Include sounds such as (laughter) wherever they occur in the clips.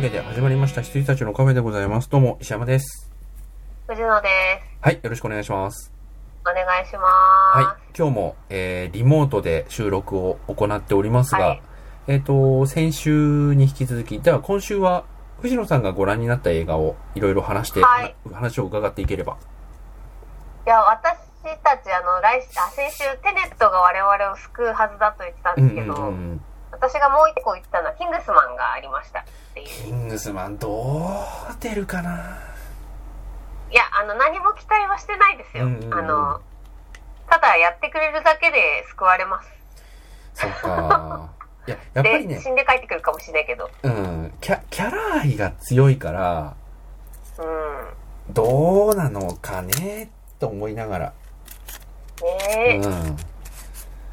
けで始まりました羊たちのカフェでございます。どうも、石山です。藤野です。はい。よろしくお願いします。お願いします。はい。今日も、えー、リモートで収録を行っておりますが、はいえっ、と、先週に引き続き、では今週は、藤野さんがご覧になった映画をいろいろ話して、はい話を伺っていければ。いや、私たち、あの、来あ先週、テネットが我々を救うはずだと言ってたんですけど、ん。私がもう一個言ったのは、キングスマンがありましたっていう。キングスマン、どう出るかな？いや、あの、何も期待はしてないですよ。うんうんうんあの、ただやってくれるだけで救われます。そっか。(laughs) いや、やっぱりで、ね死、んで帰ってくるかもしれないけど。うん、キャ、キャラ愛が強いから、うん。どうなのかね、と思いながら。ねえ、うん。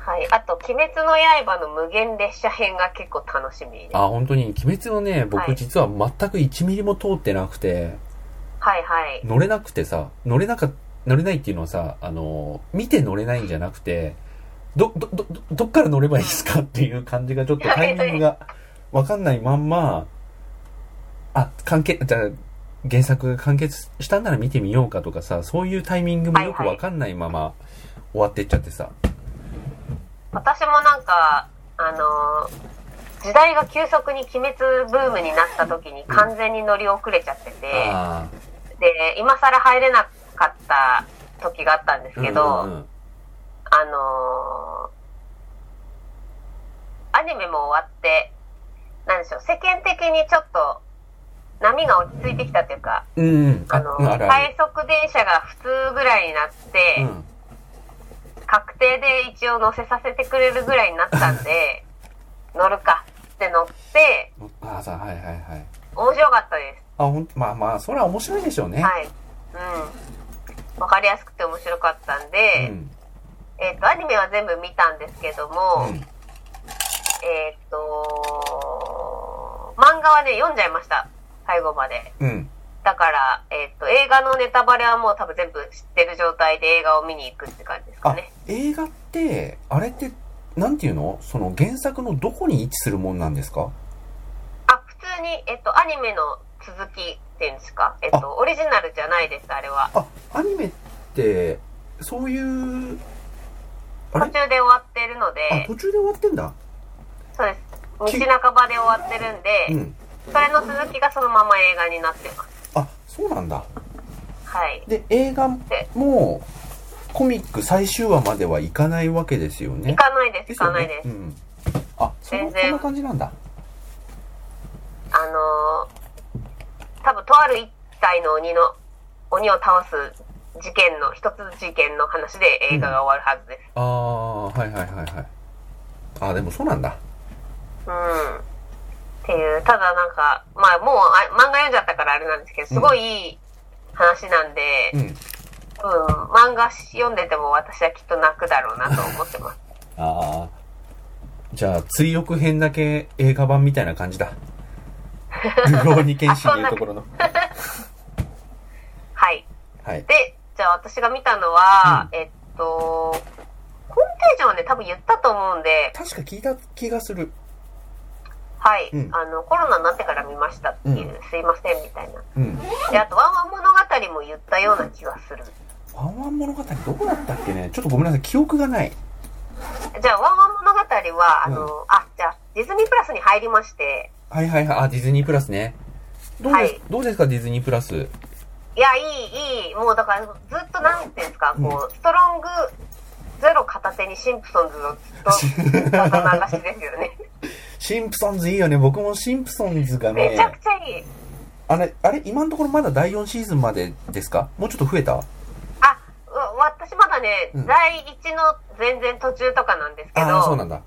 はい。あと、鬼滅の刃の無限列車編が結構楽しみです。あ、本当に、鬼滅のね、僕はい実は全く1ミリも通ってなくて、はいはい。乗れなくてさ、乗れなか、乗れないっていうのはさ、あの、見て乗れないんじゃなくて、ど、ど、ど、どどっから乗ればいいですかっていう感じがちょっとタイミングがわかんないまんま、あ、関係、じゃあ原作が完結したんなら見てみようかとかさ、そういうタイミングもよくわかんないまま終わってっちゃってさ。私もなんか、あのー時代が急速に鬼滅ブームになった時に完全に乗り遅れちゃってて、あで、今更入れなかった時があったんですあ。けど、うんうんうんあのーアニメも終わって、なんでしょう、世間的にちょっと波が落ち着いてきたというか、うんうん。あの、快る。速電車が普通ぐらいになって、うん。確定で一応乗せさせてくれるぐらいになったんで、(laughs) 乗るかって乗って、ああ、さ、はいはいはい。面白かったであ、ほんまあまあ、それは面白いでしょうね。す。はい。うん。わかりやすくて面白かったんで、うん。えっ、と、アニメは全部見たんですけども、うん。えっ、と、漫画はね、読んじゃいました。最後まで。うん。だから、えっ、と、映画のネタバレはもう多分全部知ってる状態で映画を見に行くって感じですかあね。、映画って、あれって、なんていうの？その原作のどこに位置するもんなんですか？あ、普通に、えっ、と、アニメの続きっていうんですか？えっ、と、オリジナルじゃないです、あれは。あ、アニメって、そういう、途中で終わってるのあ、で、途中で終わってんだ。そうです。道半ばで終わってるんで、うん。それの続きがそのまま映画になってます。あ、そうなんだ。はい。で、映画でも、コミック最終話まではいかないわけですよね。行かないです、行かないです。うん。あ、全然そんな感じなんだ。あのー、多分とある一体の鬼の、鬼を倒す事件の、一つ事件の話で映画が終わるはずです。ああ、はいはいはいはい。あ、でもそうなんだ。うん。っていう、ただなんか、まあもうあ漫画読んじゃったからあれなんですけど、すごいいい話なんで、うん。うん、漫画読んでても私はきっと泣くだろうなと思ってます。(laughs) ああ。じゃあ、追憶編だけ映画版みたいな感じだ。ルローニケンシンでいうところの。(laughs) はい。はい。で、じゃあ私が見たのは、えっと、ホームページはね、多分言ったと思うんで、確か聞いた気がする。はい、うんあの、コロナになってから見ましたっていう、うすいませんみたいな。うん。で、あと、ワンワン物語も言ったような気がする。ワンワン物語どこだったっけね？ちょっとごめんなさい、記憶がない。じゃあ、ワンワン物語は、あの、あ、じゃあ、ディズニープラスに入りまして、はいはいはい。あ、ディズニープラスね。どうです、はいどうですか、ディズニープラス？いや、いい、いい、もうだから、ずっとなんていうんですか、こう、ストロングゼロ片手にシンプソンズをずっと、流しですよね。シンプソンズいいよね。僕もシンプソンズがめちゃねく、ちゃいい。あれ、あれ、今のところまだ第4シーズンまでですか？もうちょっと増えた？私まだね、うん第1の全然途中とかなんですけど、ああ、そうなんだ。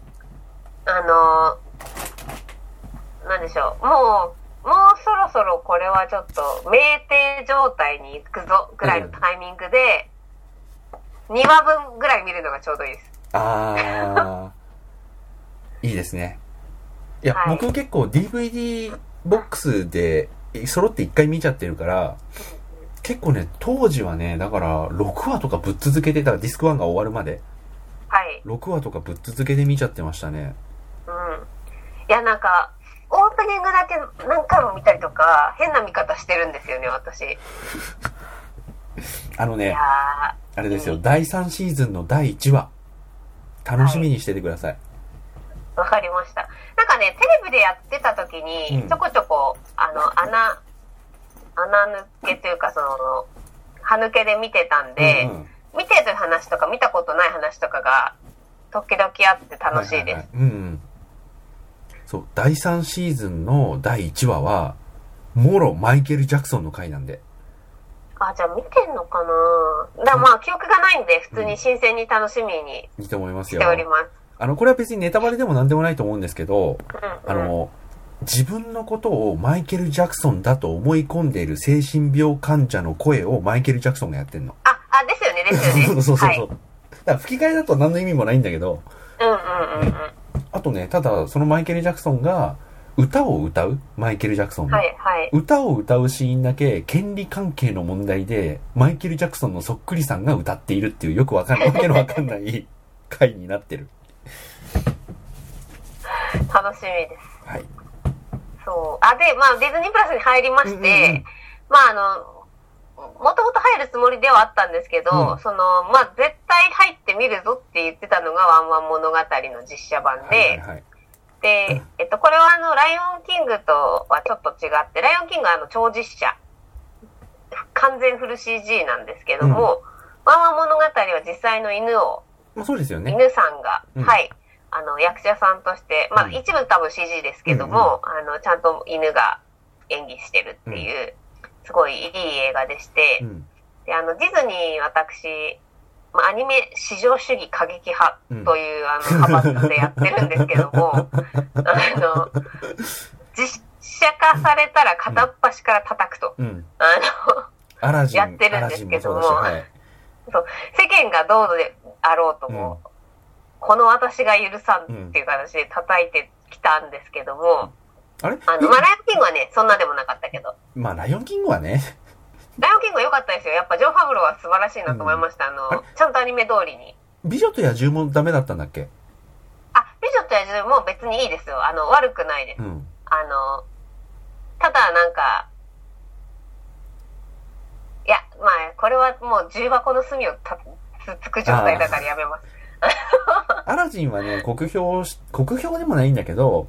あのー、なんでしょう、もう、もうそろそろこれはちょっと、酩酊状態に行くぞ、ぐらいのタイミングで、2話分ぐらい見るのがちょうどいいです。ああ、(laughs) いいですね。いや、はい僕結構 DVD ボックスで揃って1回見ちゃってるから、結構ね、当時はね、だから6話とかぶっ続けてた、ディスク1が終わるまで、はい。6話とかぶっ続けて見ちゃってましたね。うん。いや、なんか、オープニングだけ何回も見たりとか、変な見方してるんですよね、私。い (laughs) あのねや、あれですよ、うん第3シーズンの第1話。楽しみにしててください。ーわかりました。なんかね、テレビでやってた時にうん、ちょこちょこ、あの、穴、穴抜けというか、その、歯抜けで見てたんで、うんうん見てる話とか見たことない話とかが、時々あって楽しいです。うんうん。そう、第3シーズンの第1話は、もろマイケル・ジャクソンの回なんで。あ、じゃあ見てんのかなだまあ、記憶がないんで、普通に新鮮に楽しみにいいと思いますしよ。ております。あの、これは別にネタバレでも何でもないと思うんですけど、うん、うん。あの、自分のことをマイケル・ジャクソンだと思い込んでいる精神病患者の声をマイケル・ジャクソンがやってんの。あ、あ、ですよね、ですよね。そうそうそう。はい。だから吹き替えだと何の意味もないんだけど、うんうんうんうん。あとね、ただそのマイケル・ジャクソンが歌を歌うマイケル・ジャクソンの。はいはい。歌を歌うシーンだけ権利関係の問題でマイケル・ジャクソンのそっくりさんが歌っているっていうよくわかんない、(laughs) わけのわかんない回になってる。楽しみです。はい。あ、で、まあ、ディズニープラスに入りまして、うんうんうん。まあ、あの、もともと入るつもりではあったんですけど、うん。その、まあ、絶対入ってみるぞって言ってたのがワンワン物語の実写版で、はいはいはい。で、えっと、これはあの、ライオンキングとはちょっと違って、ライオンキングはあの、超実写。完全フル CG なんですけども、ワンワン物語は実際の犬を、まあそうですよね。犬さんが、うん。はい、あの、役者さんとして、まあ、うん一部多分 CG ですけども、あの、ちゃんと犬が演技してるっていう、すごいいい映画でして、うん。で、あの、ディズニー私、まあ、アニメ至上主義過激派という、あの、派閥でやってるんですけども、(laughs) あの、実写化されたら片っ端から叩くと。うん。あの。やってるんですけどもアラジンもそう。世間がどうであろうとも、この私が許さんっていう形で叩いてきたんですけども、あれ？あの、まあ、ライオンキングはね、そんなでもなかったけど、(laughs) まあ、ライオンキングはね、(laughs) ライオンキングは良かったですよ。やっぱジョー・ファブローは素晴らしいなと思いました。ああれ？の、ちゃんとアニメ通りに。美女と野獣もダメだったんだっけ？あ、美女と野獣も別にいいですよ。あの、悪くないですう。ん。あの、ただなんか、いや、まあ、これはもう重箱の隅をたつつく状態だからやめます。アラジンはね、酷評し、酷評でもないんだけど、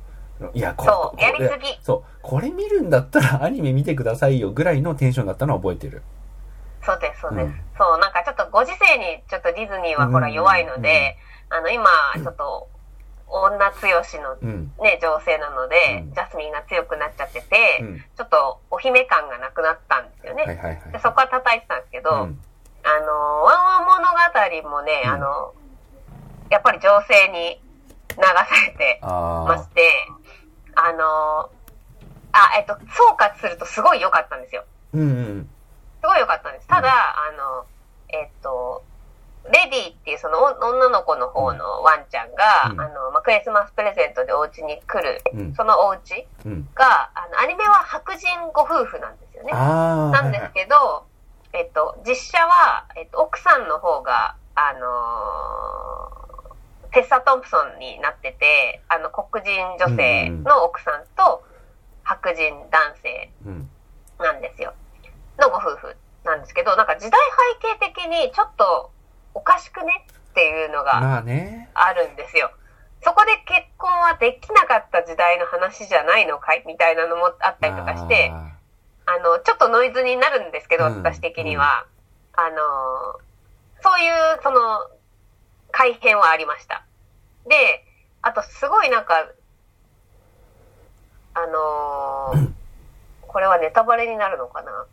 いや、こそう、こやりすぎ。そう、これ見るんだったら (laughs) アニメ見てくださいよぐらいのテンションだったのは覚えてる。そうです、そうです。うんそう、なんかちょっとご時世にちょっとディズニーはほらうん弱いので、あの、今、ちょっと、女強しのうん。ね、情勢なので、うんジャスミンが強くなっちゃってて、うん。ちょっとお姫感がなくなったんですよね。でそこは叩いてたんですけど、うん。あの、ワンワン物語もね、うんあの、やっぱり情勢に流されてまあして、あの、あ、えっと、総括するとすごい良かったんですよ。ー。うんうん。すごい良かったんです。ただ、あの、えっと、レディっていうそのお女の子の方のワンちゃんが、うんあの、まあ、クリスマスプレゼントでお家に来る、うん。そのお家うん。が、あの、アニメは白人ご夫婦なんですよね。なんですけど、えっと、実写は、えっと、奥さんの方が、あのーテッサ・トンプソンになってて、あの、黒人女性の奥さんと白人男性うん。なんですよ。のご夫婦なんですけど、なんか時代背景的にちょっとおかしくねっていうのがまあるんですよ。そこで結婚はできなかった時代の話じゃないのかい？みたいなのもあったりとかして、ああの、ちょっとノイズになるんですけど、うん私的には。あの、そういう、その、改変はありました。で、あとすごいなんか、あのーこれはネタバレになるのかな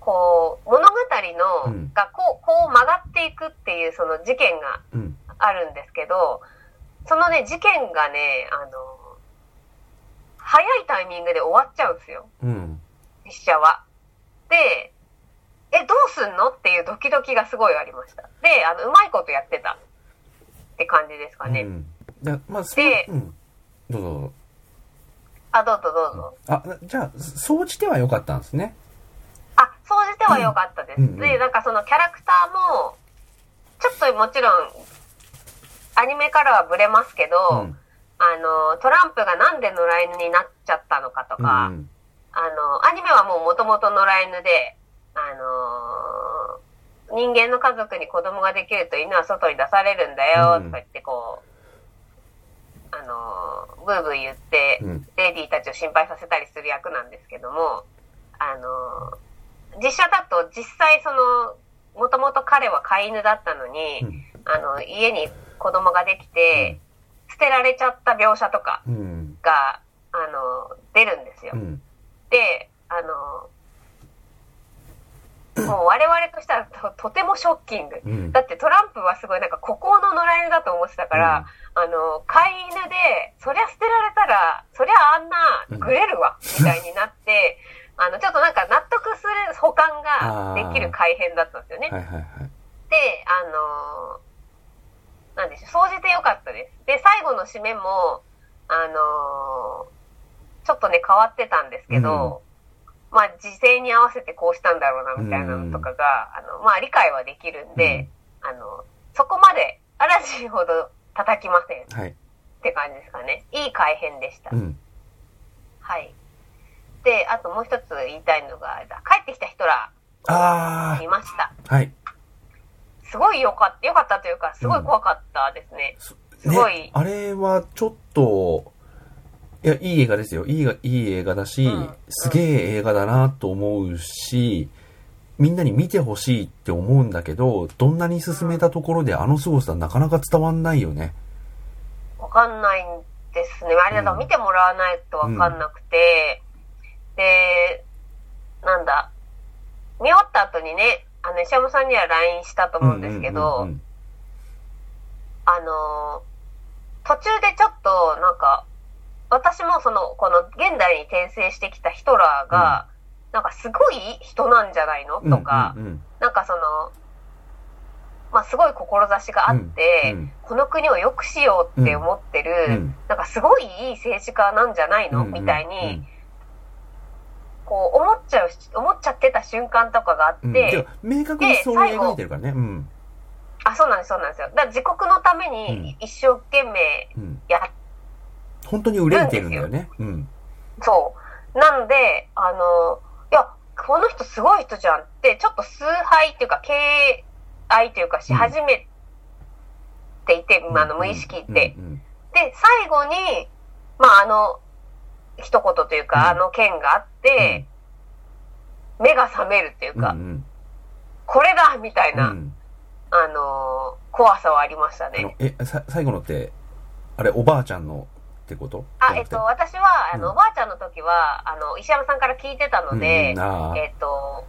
こう、物語の、うんがこう、こう曲がっていくっていうその事件が。あるんですけど、そのね、事件がね、あの、早いタイミングで終わっちゃうんですよ。うん。実写は。で、すんの？っていうドキドキがすごいありました。で、あの、うまいことやってたって感じですかね。うん。だまあ、でうん。どうぞどうぞ。あ、どうぞどうぞ。あ、じゃあ、総じては良かったんですね。あ、総じては良かったです。うんうんで、なんかそのキャラクターも、ちょっともちろん、アニメからはブレますけど、うん。あの、トランプがなんで野良犬になっちゃったのかとか、うんあの、アニメはもう元々野良犬で、あのー人間の家族に子供ができると犬は外に出されるんだよ、うん。とか言ってこう、あのーブーブー言って、うん。レディーたちを心配させたりする役なんですけども、あのー実写だと実際その、もともと彼は飼い犬だったのに、うん。あの、家に子供ができて、捨てられちゃった描写とかうん。が、あの、出るんですよ。う。ん。で、あの、もう我々としてはととてもショッキング。うんだってトランプはすごいなんか孤高の野良犬だと思ってたから、あの、飼い犬で、そりゃ捨てられたら、そりゃあんなグレるわ、みたいになって、(laughs) あの、ちょっとなんか納得する保管ができる改変だったんですよね。はいはいはいで、あのーなんでしょう、総じて良かったです。で、最後の締めも、あのーちょっとね、変わってたんですけど、まあ、時勢に合わせてこうしたんだろうな、みたいなのとかが、あの、まあ、理解はできるんで、あの、そこまで、嵐ほど叩きませんっはいて感じですかね。いい改変でした。うんはい。で、あともう一つ言いたいのが、帰ってきた人ら、あ見ました。あはいすごい良かった、良かったというか、すごい怖かったですね。すごいね、あれはちょっと、いや、いい映画ですよ。いいが、いい映画だし、うんすげえ映画だなと思うし、みんなに見てほしいって思うんだけど、どんなに進めたところであの凄さなかなか伝わんないよね。わかんないんですね。あれだとうん見てもらわないとわかんなくて、で、なんだ、見終わった後にね、あの、石山さんには LINE したと思うんですけど、うんうんあの、途中でちょっと、なんか、私もその、この現代に転生してきたヒトラーが、なんかすごい人なんじゃないの？うん。とか、うん。うん。なんかその、まあ、すごい志があって、うん。この国を良くしようって思ってる、うん。なんかすごいいい政治家なんじゃないの、うん。みたいに、こう思っちゃうし、思っちゃってた瞬間とかがあって、明確にそう描いてるからね。うん。あ、そうなんです、そうなんですよ。だから自国のためうん。に一生懸命うん。やっ、本当に憂いてるんだよね。うん。そう。なんで、あの、いや、この人すごい人じゃんって、ちょっと崇拝っていうか、敬愛というかし始めていて、まああの無意識で。うんうんで、最後に、まあ、あの、一言というか、うんあの件があって、目が覚めるっていうか、うんうんこれだみたいな、うんあのー怖さはありましたね。え、さ最後のって、あれ、おばあちゃんのってこと？あ、えっと、私は、あの、うん。おばあちゃんの時は、あの、石山さんから聞いてたので、えっと、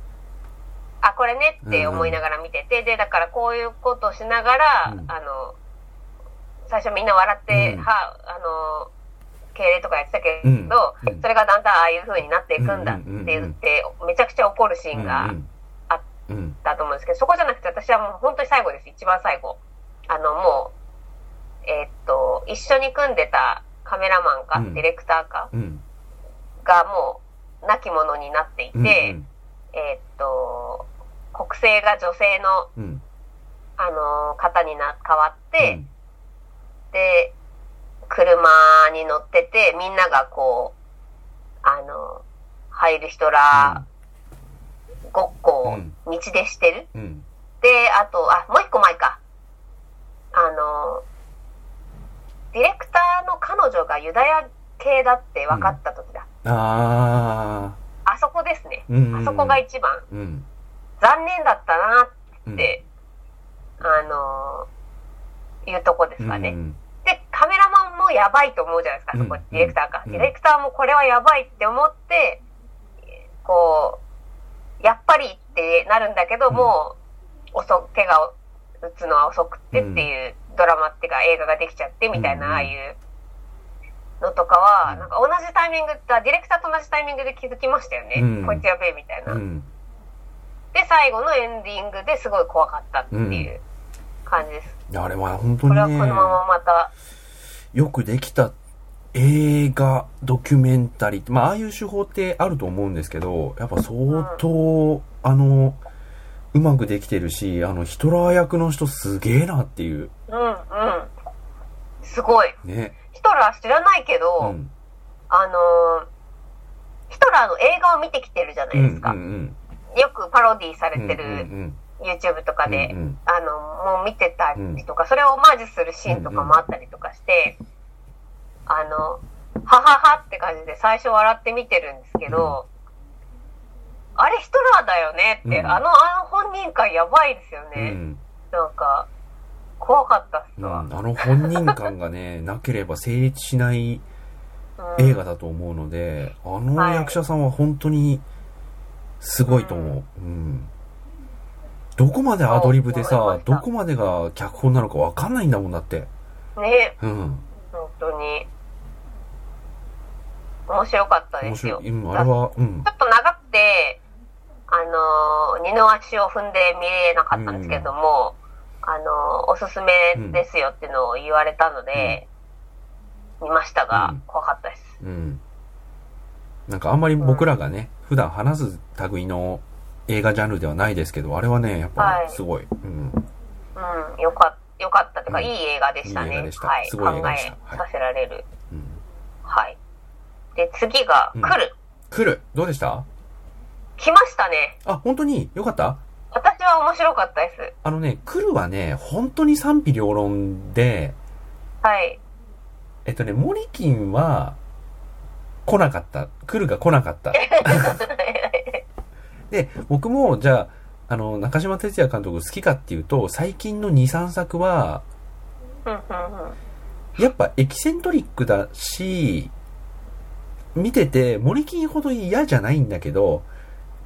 あ、これねって思いながら見てて、で、だからこういうことをしながら、うん。あの、最初みんな笑って、うん。は、あの、敬礼とかやってたけど、それがだんだんああいう風になっていくんだって言って、めちゃくちゃ怒るシーンがあったと思うんですけど、そこじゃなくて私はもう本当に最後です。一番最後。あの、もう、えーっと、一緒に組んでたカメラマンか、うん。ディレクターか、うん。がもう、亡き者になっていて、うんうん。えーっと、国姓が女性の、うん。あのー方にな、変わって、うん。で、車に乗ってて、みんながこう、あの、入る人ら、ごっこをうん。道でしてる。うん。で、あと、あ、もう一個前か。あの、ディレクターの彼女がユダヤ系だって分かった時だ。ああそこですね。ーうん。あそこが一番。うん。残念だったなうん。って、あのいうとこですかね。うんで、カメラマンもやばいと思うじゃないですか、そこ、うんディレクターか。うん。ディレクターもこれはやばいって思って、こう、やっぱりってなるんだけど、うん。もう、遅、手が打つのは遅くってっていうドラマっていうか映画ができちゃってみたいな、うんああいうのとかは、うんなんか同じタイミング、ディレクターと同じタイミングで気づきましたよね。うんこいつやべえみたいな。うんで、最後のエンディングですごい怖かったっていう感じです。あれは本当これはにねこのまままた、よくできた映画、ドキュメンタリーまあ、ああいう手法ってあると思うんですけど、やっぱ相当、あの、うまくできてるし、あの、ヒトラー役の人すげえなっていう。うんうん。すごい。ね。ヒトラー知らないけど、うん。あのーヒトラーの映画を見てきてるじゃないですか。うんうんよくパロディさうん。れてるうん YouTube とかで、うんうんあの、もう見てたりとか、それをオマージュするシーンとかもあったりとかして、あの、はははって感じで最初笑って見てるんですけど、あれヒトラーだよねって、うんあの、あの本人感やばいですようね。ん。なんか、怖かったっすわ。うん、あの本人感がね、(laughs) なければ成立しないうん映画だと思うので、あの役者さんは本当にすごいと思う。うん。どこまでアドリブでさどこまでが脚本なのかわかんないんだもんだって。ね、うん。本当に。面白かったですよ。面白い。うん、あれは、うんちょ。っと長くて、あのー二の足を踏んで見れなかったんですけども、あのーおすすめですよっていうのを言われたので、見ましたが、うん怖かったです。うん。なんかあんまり僕らがね、普段話す類の映画ジャンルではないですけど、あれはね、やっぱはいすごい。うん。うん、よかった、よかったというか、うんいい映画でしたね。いいたはい。考えさせられる。うん。はい。で、次が、うん来る。来るどうでした？来ましたね。あ、本当に？よかった？私は面白かったです。あのね、来るはね、本当に賛否両論で、はい。えっとね、モリキンは、来なかった。来るが来なかった。(laughs) で、僕も、じゃあ、あの、中島哲也監督好きかっていうと、最近の2、3作は、うんうんうんやっぱエキセントリックだし、見てて、モリキンほど嫌じゃないんだけど、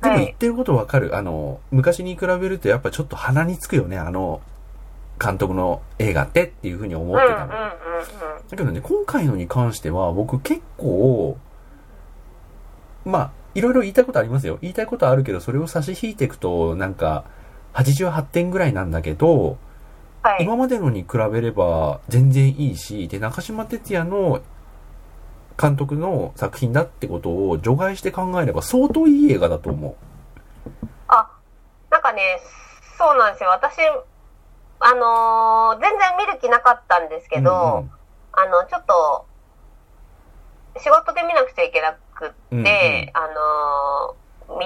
でもはい言ってることわかる。あの、昔に比べるとやっぱちょっと鼻につくよね、あの、監督の映画ってっていうふうに思ってたの。だけどね、今回のに関しては、僕結構、まあ、いろいろ言いたいことありますよ。言いたいことあるけど、それを差し引いていくと、なんか、88点ぐらいなんだけど、はい。今までのに比べれば全然いいし、で、中島哲也の監督の作品だってことを除外して考えれば相当いい映画だと思あ、なんかね、そうなんですよ。私、あのー全然見る気なかったんですう。けど、うんうんあの、ちょっと、仕事で見なくちゃいけなくって、うんうんあのー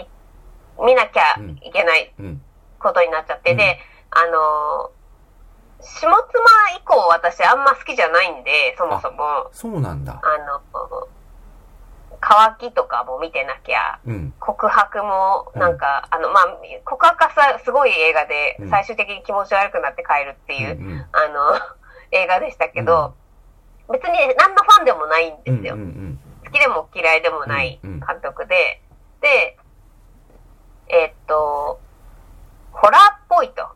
見、見なきゃいけないうん。ことになっちゃって、うんで、あのー下妻以降私あんま好きじゃないんで、そもそも、そうなんだ。あの、乾きとかも見てなきゃ、うん。告白も、なんか、あの、まあ、告白はさ、すごい映画でうん、最終的に気持ち悪くなって帰るっていう、うんうん。あの、映画でしたけど、別に何のファンでもないんですよ。うんうん好きでも嫌いでもないうんうん。監督で、で、えーっと、ホラーっぽいと。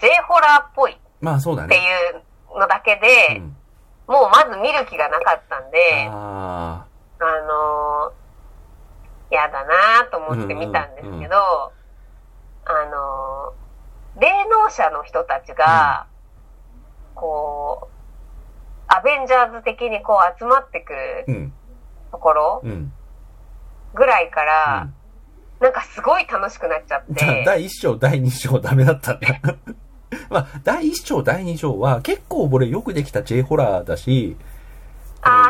うん。うん。J ホラーっぽいっまあそうだてね。いうのだけうで、ん、もうまず見る気がなかったんで、ああのー、やだなと思って見たんですけど、うんうんうんあのー、霊能者の人たちが、こう、アベンジャーズ的にこう集まってくる。ところうん。ぐらいかうら、んなんかすごい楽しくなっちゃって、第1章、第2章ダメだったんだ。(laughs) まあ、第1章、第2章は結構俺よくできた J ホラーだし、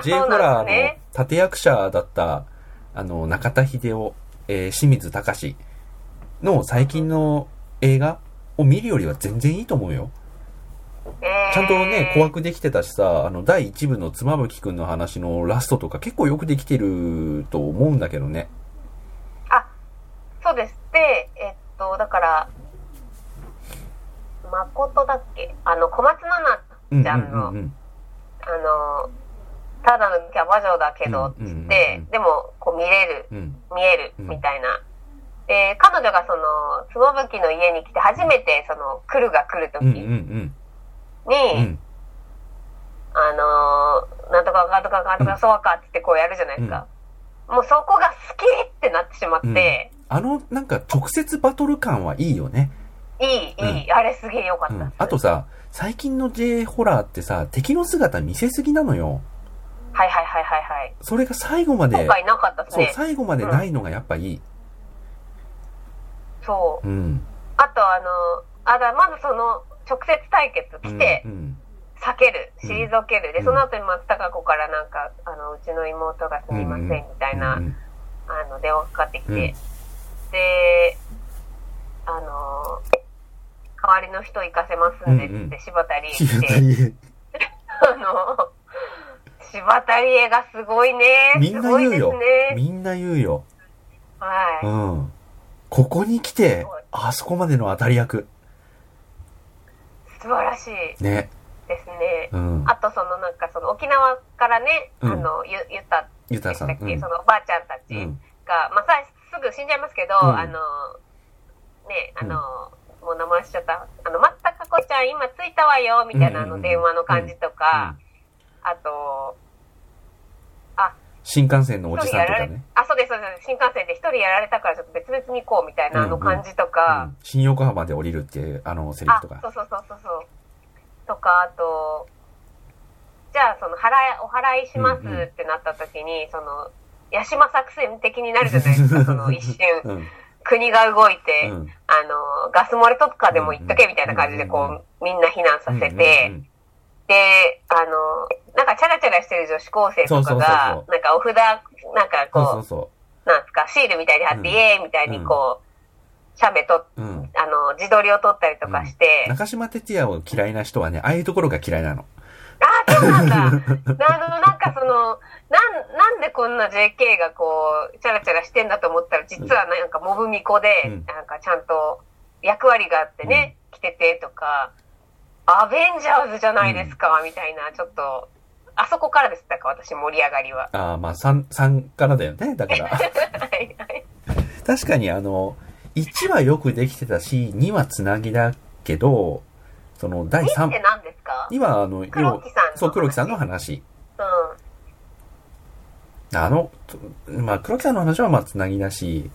J ホラーの立役者だった、あの、中田秀夫、えー清水隆の最近の映画を見るよりは全然いいと思うよ。えーちゃんとね、怖くできてたしさ、あの、第1部の妻夫木くんの話のラストとか結構よくできてると思うんだけどね。あ、そうです。で、えっと、だから、誠だっけ？あの、小松菜奈うんちゃんの、うんうんあの、ただのキャバ嬢だけど、つうんうんうんうんって、でも、こう見れる、うん。見える、うんみたいな。で、彼女がその、つぼぶきの家に来て初めて、その、来るが来るときうんうんに、うん。うん。あのーなんとかなんとかなんとかそうかってってこうやるじゃないですか。もうそこが好きってなってしまって、あの、なんか直接バトル感はいいよね。いい、いい、あれすげえ良かったうん。あとさ、最近の J ホラーってさ、敵の姿見せすぎなのよ。はいはいはいはいはい。それが最後まで、今回なかったですそう、ね。最後までないのがやっぱいい。そう。うん。あとあの、あだ、まずその、直接対決来て、うん。避ける、うん退ける。で、うんその後に松たか子からなんか、あの、うちの妹がすみません、みたいな、うんうんあの、電話かかってきて、うんで、あの、代わりの人行かせますんで、つうんうんって柴田理恵柴来て、(laughs) あの、柴田理恵がすごいね。みんなすごいです言うよ。ね。みんな言うよ。はい。うん。ここに来て、あそこまでの当たり役。素晴らしいね。ですね。うん。あとそのなんかその沖縄からね、うんあの、ゆ、ゆったゆたさん。うんそのおばあちゃんたちうん。が、まあさ、すぐ死んじゃいますけど、うんあの、ね、あの、もう名前しちゃった。あの、まったかこちゃん今着いたわよ、みたいなあうんうんうんの電話の感じとか、あと、新幹線のおじさんとかね。、あ、そうです、そうです。新幹線で一人やられたからちょっと別々に行こうみたいなあの感じとうか、ん新横浜で降りるっていう、あの、セリフあ、とか。そうそうそうそうそう。とか、あと、じゃあその払い、お払いしますうんうんってなった時に、その、八島作戦的になるじゃないですか、その一瞬。(laughs) うん。国が動いて、うん。あの、ガス漏れとかでも言っとけみたいな感じで、こう、みんな避難させて、うんで、あの、なんかチャラチャラしてる女子高生とかがそ、なんかお札、なんかこう、そうそうそなんですか、シールみたいに貼って、うんイエーイみたいにこう、写メと、う。うん。あの、自撮りを撮ったりとかして、中島哲也を嫌いな人はね、ああいうところが嫌いなの。ああ、そうなんだ。あの、なんかその、なん、なんでこんな JK がこう、チャラチャラしてんだと思ったら、実はなんかモブミコで、うんなんかちゃんと役割があってね、来ててとか、アベンジャーズじゃないですか、みたいな、ちょっと、あそこからです、だから私盛り上がりは。ああ、まあ、3、三からだよね。だから。(laughs) はいはい。確かにあの、1はよくできてたし、2はつなぎだけど、その第2っ3て、何ですか？2はあの、黒木さんそう、黒木さんの話。うん。あの、とまあ、黒木さんの話はまあつなぎだし、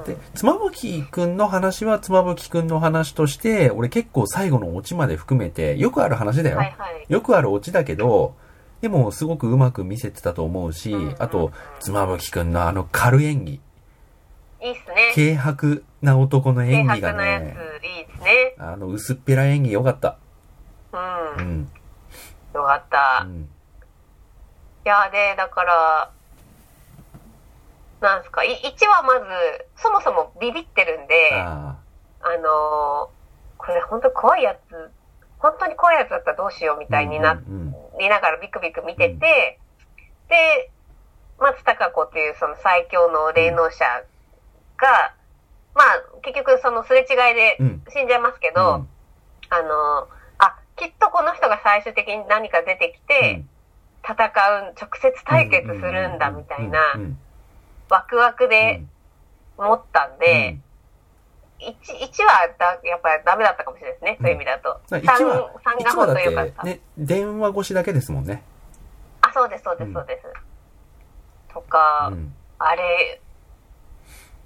うん。で、妻夫木くんの話は妻夫木くんの話として、俺結構最後のオチまで含めて、よくある話だよ。はいはい。よくあるオチだけど、でもすごくうまく見せてたと思うしうん、あと、妻夫木くんのあの軽演技、いいっすね。軽薄な男の軽演技が薄なやつ、ね、いいですね。あの薄っぺら演技良かった。う。うんん。よかった。いうん。や、で、だから、なんすか、い1はまず、そもそもビビってるんで、ああのーこれ本当怖いやつ、本当に怖いやつだったらどうしようみあ。たいになうんうんりながらビクビク見てて、で、松たか子っていうその最強の霊能者が、まあ、結局そのすれ違いでうん。死んじゃいますけど、うんあのきっとこの人が最終的に何か出てきて、戦う、直接対決するんだみたいなワクワクうんで思ったんで、1, 1はだやっぱりダメだったかもしれないですね、そういう意味だと。うん 3, 1は、3が1はだ本当良かった。ね、電話越しだけですもんね。あ、そうです、そうです、そうです。とか、うん。あれ、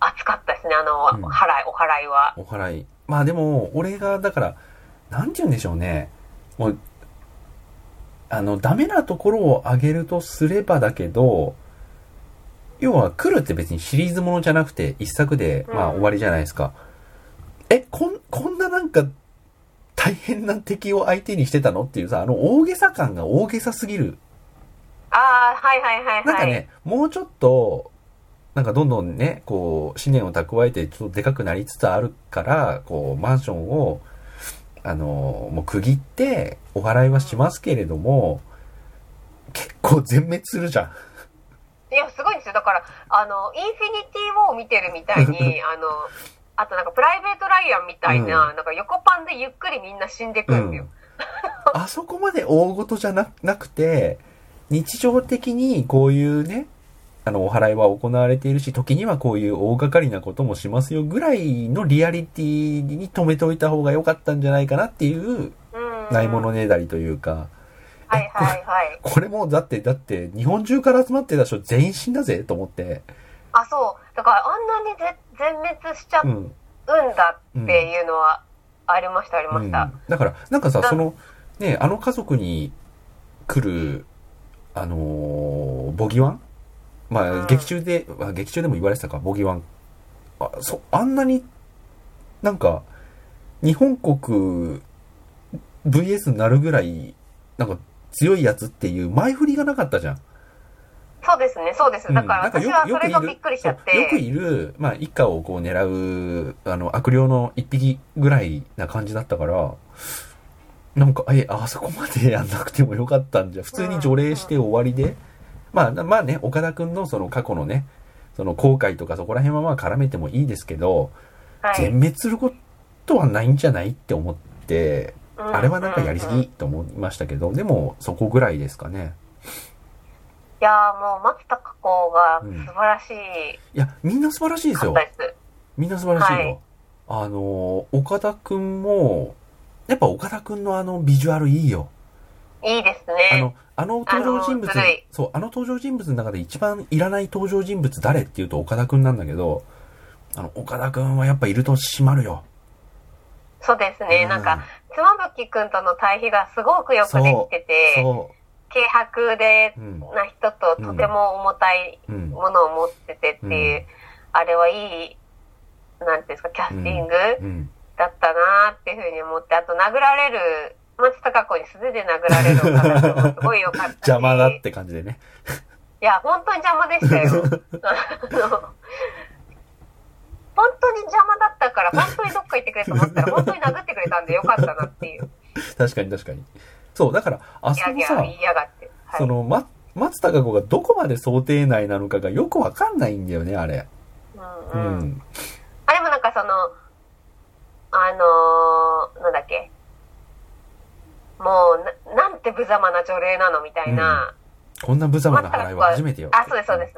熱かったですね、あの、うん払い、お払いは。お払い。まあでも、俺が、だから、なんて言うんでしょうね。もう、あの、ダメなところを上げるとすればだけど、要は、来るって別にシリーズものじゃなくて、一作で、まあうん終わりじゃないですか。え、こん、こんななんか、大変な敵を相手にしてたのっていうさ、あの大げさ感が大げさすぎる。ああ、はいはいはいはい。なんかね、もうちょっと、なんかどんどんね、こう、思念を蓄えて、ちょっとでかくなりつつあるから、こう、マンションを、あの、もう区切って、お払いはしますけれども、結構全滅するじゃん。いや、すごいんですよ。だから、あの、インフィニティ・ウォーを見てるみたいに、(laughs) あの、あとなんかプライベート・ライアンみたいな、うんなんか横パンでゆっくりみんな死んでくるんですよ。あそこまで大事じゃななくて、日常的にこういうね、あの、お払いは行われているし、時にはこういう大掛かりなこともしますよぐらいのリアリティに止めておいた方が良かったんじゃないかなっていう、うん。ないものねだりというか、はいはいはい。(laughs) これもだって、だって日本中から集まってた人全員死んだぜと思って、あ、そう。だからあんなにぜ全滅しちゃう。うんだっていうのはありました、ありました。うんだから、なんかさ、なその、ね、あの家族に来る、あのーボギワンまあ、うん劇中で、あ劇中でも言われてたか、ボギワン。あ、そ、あんなに、なんか、日本国 VS になるぐらいなんか強いやつっていう前振りがなかったじゃん。そうですね、そうです。だから私はそれがびっくりしちゃっそうよくて。いる、まあ、一家をこう狙う、あの、悪霊の一匹ぐらいな感じだったから、なんか、え、あそこまでやんなくてもよかったんじゃ、普通に除霊して終わりで、まあ、まあね、岡田くんのその過去のね、その後悔とかそこら辺はまあ絡めてもいいですけど、はい全滅することはないんじゃないって思って、うんあれはなんかやりすうんうんいぎと思いましたけど、でもそこぐらいですかね。やーもう松たか子が素晴らしいいや、みんな素晴らしいですよ。みんな素晴らしいよ。はいあの、岡田くんも、やっぱ岡田くんのあのビジュアルいいよ。いいですあねの。、あの登場人物そう、あの登場人物の中で一番いらない登場人物誰っていうと岡田くんなんだけど、あの、岡田くんはやっぱいると締まるよ。そうですね。うんなんか、妻夫木くんとの対比がすごくよくできてて、そ軽薄で。な人ととても重たいうん。ものを持っててっていう、うんあれはいい、なんていうんですか、キャスティングうん。だったなーっていうふうに思って、あと殴られる、松たか子に素手で殴られる岡田君もすごい良かったし。邪魔だって感じでね。いや、本当に邪魔でしたよ。(laughs) あの本当に邪魔だったから、本当にどっか行ってくれと思ったら、本当に殴ってくれたんでよかったなっていう。確かに確かに。そう、だから、あそこさ言、いやがって。はい、その、ま、松たか子がどこまで想定内なのかがよくわかんないんだよね、あれ。ううんん。うん。あ、でもなんかその、あのー、なんだっけ？もうな、なんて無様な除霊なのみたいな。こんな無様な払いは初めてよ。あ、そうです、そうです。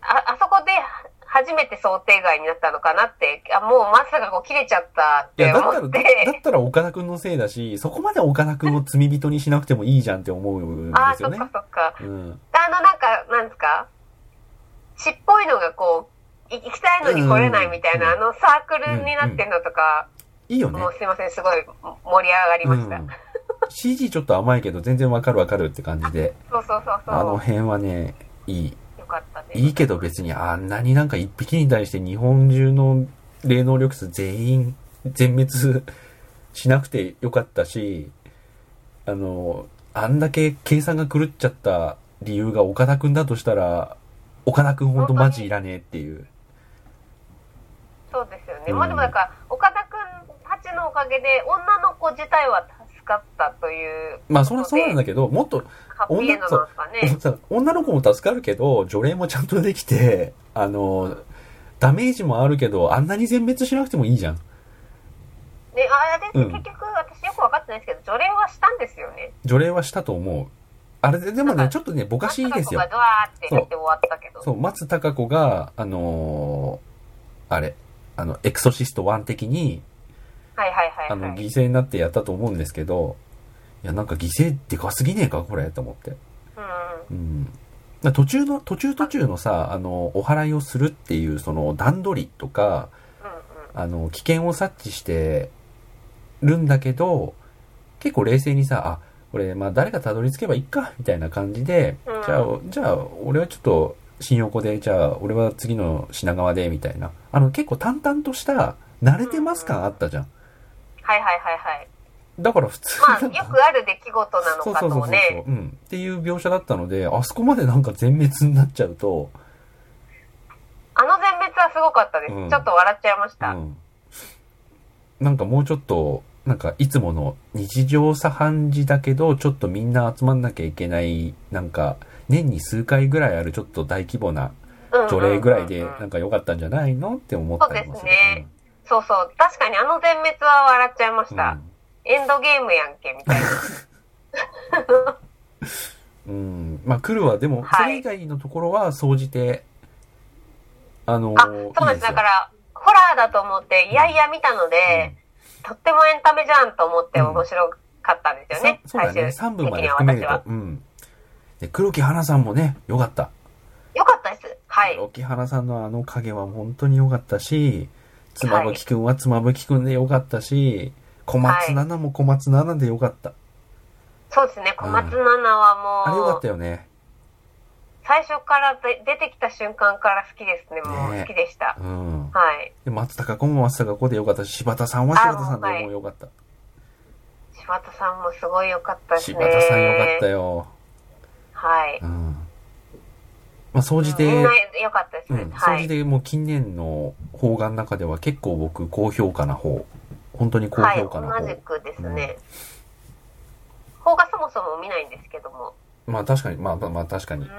あ、あそこで初めて想定外になったのかなって、あもうまさかこう切れちゃったっいや、だったら、て思っだ。ったら岡田くんのせいだし、そこまで岡田くんを罪人にしなくてもいいじゃんって思うんであ、すよねそっか。そっか。うん。あの、なんか、なんですか？血っぽいのがこう、い行きたいのに来れないみたいな、うんあのサークルになってんのとか、いいよねも。うすいません、すごい盛り上がりました。うん。CG ちょっと甘いけど全然わかるわかるって感じで、そうそうそうそう。あの辺はね、いい。よかったです。いいけど別にあんなになんか一匹に対して日本中の霊能力数全員全滅しなくてよかったし、あの、あんだけ計算が狂っちゃった理由が岡田くんだとしたら、岡田くんほんとマジいらねえっていう。そうですよね。うんまあでもなんか、岡田くんたちのおかげで、女の子自体は助かったという、まあそりゃそうなんだけど、もっと、ハッピーエンドなんですかね。さ (laughs) 女の子も助かるけど、除霊もちゃんとできて、あの、ダメージもあるけど、あんなに全滅しなくてもいいじゃん。ね、あれで、うん結局私よくわかってないですけど、除霊はしたんですよね。除霊はしたと思う。あれで、でもね、ちょっとね、ぼかしいですよ松。たか子がドワーってやって終わったけど。そう、松たか子が、あのーあれ、あの、エクソシスト1的に、はいはいはい、あの、はい。犠牲になってやったと思うんですけど、いや、なんか犠牲でかすぎねえか、これ、と思って。うん。うん。途中の、途中途中のさ、あの、お祓いをするっていう、その段取りとか、うんうん。あの、危険を察知してるんだけど、結構冷静にさ、あ、これ、まあ誰がたどり着けばいいか、みたいな感じで、うんじゃあ、じゃあ、俺はちょっと、新横で、じゃあ、俺は次の品川で、みたいな。あの、結構淡々とした、慣れてます感あったじゃん。はいはいはいはい。だから普通まあ、よくある出来事なのかそうそうそうそうとね。うん。っていう描写だったので、あそこまでなんか全滅になっちゃうと、あの全滅はすごかったです。うんちょっと笑っちゃいました。うん。なんかもうちょっと、なんかいつもの日常茶飯事だけど、ちょっとみんな集まんなきゃいけない、なんか、年に数回ぐらいあるちょっと大規模なうん除霊ぐらいで、うんうんうんなんか良かったんじゃないの？って思ったりもする。そうですねそうそう。確かにあの全滅は笑っちゃいましうんた。エンドゲームやんけ、みたいな。うん。うん。まあ、来るは、でも、はいそれ以外のところは、総じて、あのあ、そうなんです。だから、ホラーだと思って、いやいや見たので、とってもエンタメじゃんと思って面白かったんですよね。さそうだね。3最終分まで含めると。。うん。で、黒木花さんもね、良かった。よかったです。はい。黒木花さんのあの影は本当に良かったし、妻夫木くんは妻夫木くんで良かったし、小松菜奈も小松菜奈で良かった。そうですね。小松菜奈はあれ良かっもう、たよね。最初からで出てきた瞬間から好きですね。もうね好きでした。うん。はい。で、松たか子も松たか子で良かったし、柴田さんは柴田さんでも良かった。柴田さんもすごい良かったですね。柴田さんよかったよ。はい。うん。まあ、総じて、みんかったですね。うん、じてもう近年の邦画の中では結構僕高評価な方。本当に高はい、評価な方。同じくですね。邦画そもそも見ないんですけども。まあ確かに、まあまあまあ確かに。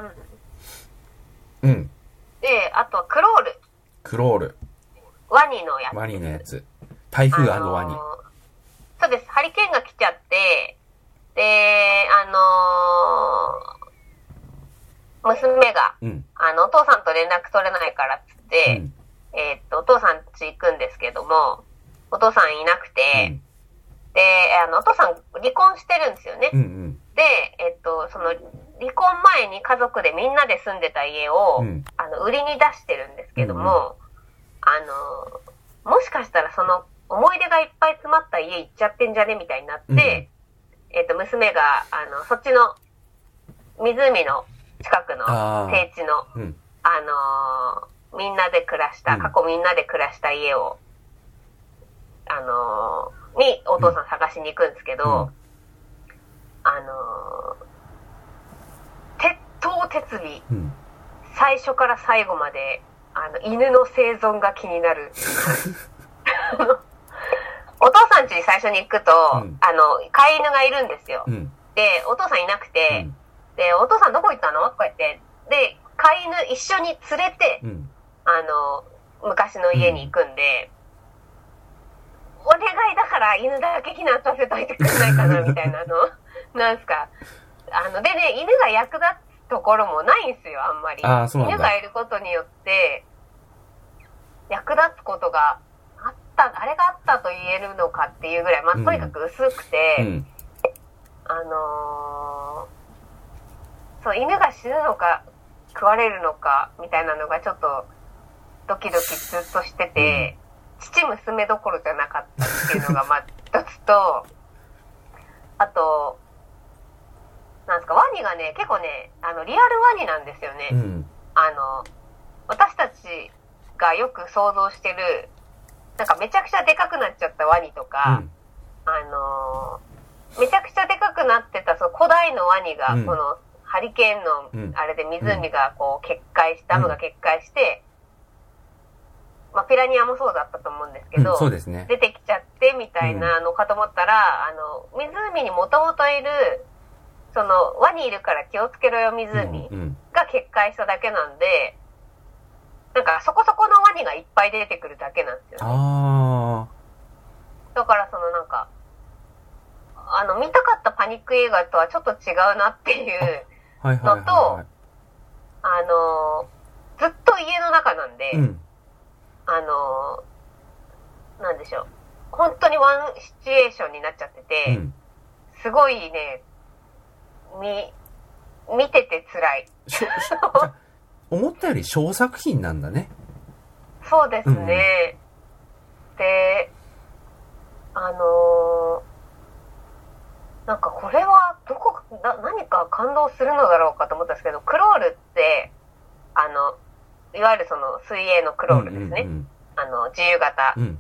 うん。うん。で、あとはクロール。クロール。ワニのやつ。ワニのやつ。台風ワニ。あのーそうです。ハリケーンが来ちゃって、で、あのー娘が、うん。あの、お父さんと連絡取れないからっつっうて、ん。えーっと、お父さん家行くんですけども、お父さんいなくて、で、あの、お父さん離婚してるんですよね。うん。うん。で、えっと、その、離婚前に家族でみんなで住んでた家を、うんあの、売りに出してるんですけども、あの、もしかしたらその、思い出がいっぱい詰まった家行っちゃってんじゃね？みたいになって、うんえっと、娘が、あの、そっちの、湖の近くの低地の、うん。あのーみんなで暮らした、うん過去みんなで暮らした家を、あのーにお父さん探しに行くんですけど、うんあのー鉄頭鉄尾、うん。最初から最後まで、あの、犬の生存が気になる。(laughs) お父さん家に最初に行くと、うんあの、飼い犬がいるんですよ。うん。で、お父さんいなくうて、ん。で、お父さんどこ行ったの？とか言って、で、飼い犬一緒に連れて、うん。あの、昔の家に行くんで、お願いだから犬だけ避難させといてくれないかな、みたいなの。(laughs) なんすか。あの、でね、犬が役立つところもないんすよ、あんまり。犬がいることによって、役立つことがあった、あれがあったと言えるのかっていうぐらい、まあ、うんとにかく薄くて、うん。あのーそう、犬が死ぬのか、食われるのか、みたいなのがちょっと、ドキドキずっとしてて、父娘どころじゃなかったっていうのが、まあ、一つと、あと、なんですか、ワニがね、結構ね、あの、リアルワニなんですよね。うん。あの、私たちがよく想像してる、なんかめちゃくちゃでかくなっちゃったワニとか、あのーめちゃくちゃでかくなってた、その古代のワニが、うんこのハリケーンうんの、あれで湖がこう決壊し、ダムが決壊して、まあ、ピラニアもそうだったと思うんですけど、うん。そうですね。出てきちゃってみたいなのかと思ったら、あの、湖にもともといる、その、ワニいるから気をつけろよ湖うん。が決壊しただけなんで、なんかそこそこのワニがいっぱい出てくるだけなんですよね。あだからそのなんか、あの、見たかったパニック映画とはちょっと違うなっていう、あ。はいはいはいはあの、ずっと家の中なんで、い。うん。あの、なんでしょう。本当にワンシチュエーションになっちゃってうて、ん。すごいね、み、見てて辛い。思ったより小作品なんだね。そうですね。で、あのなんかこれはどこかな、何か感動するのだろうかと思ったんですけど、クロールって、あの、いわゆるその水泳のクロールですね。うんあの、自由形うんうん。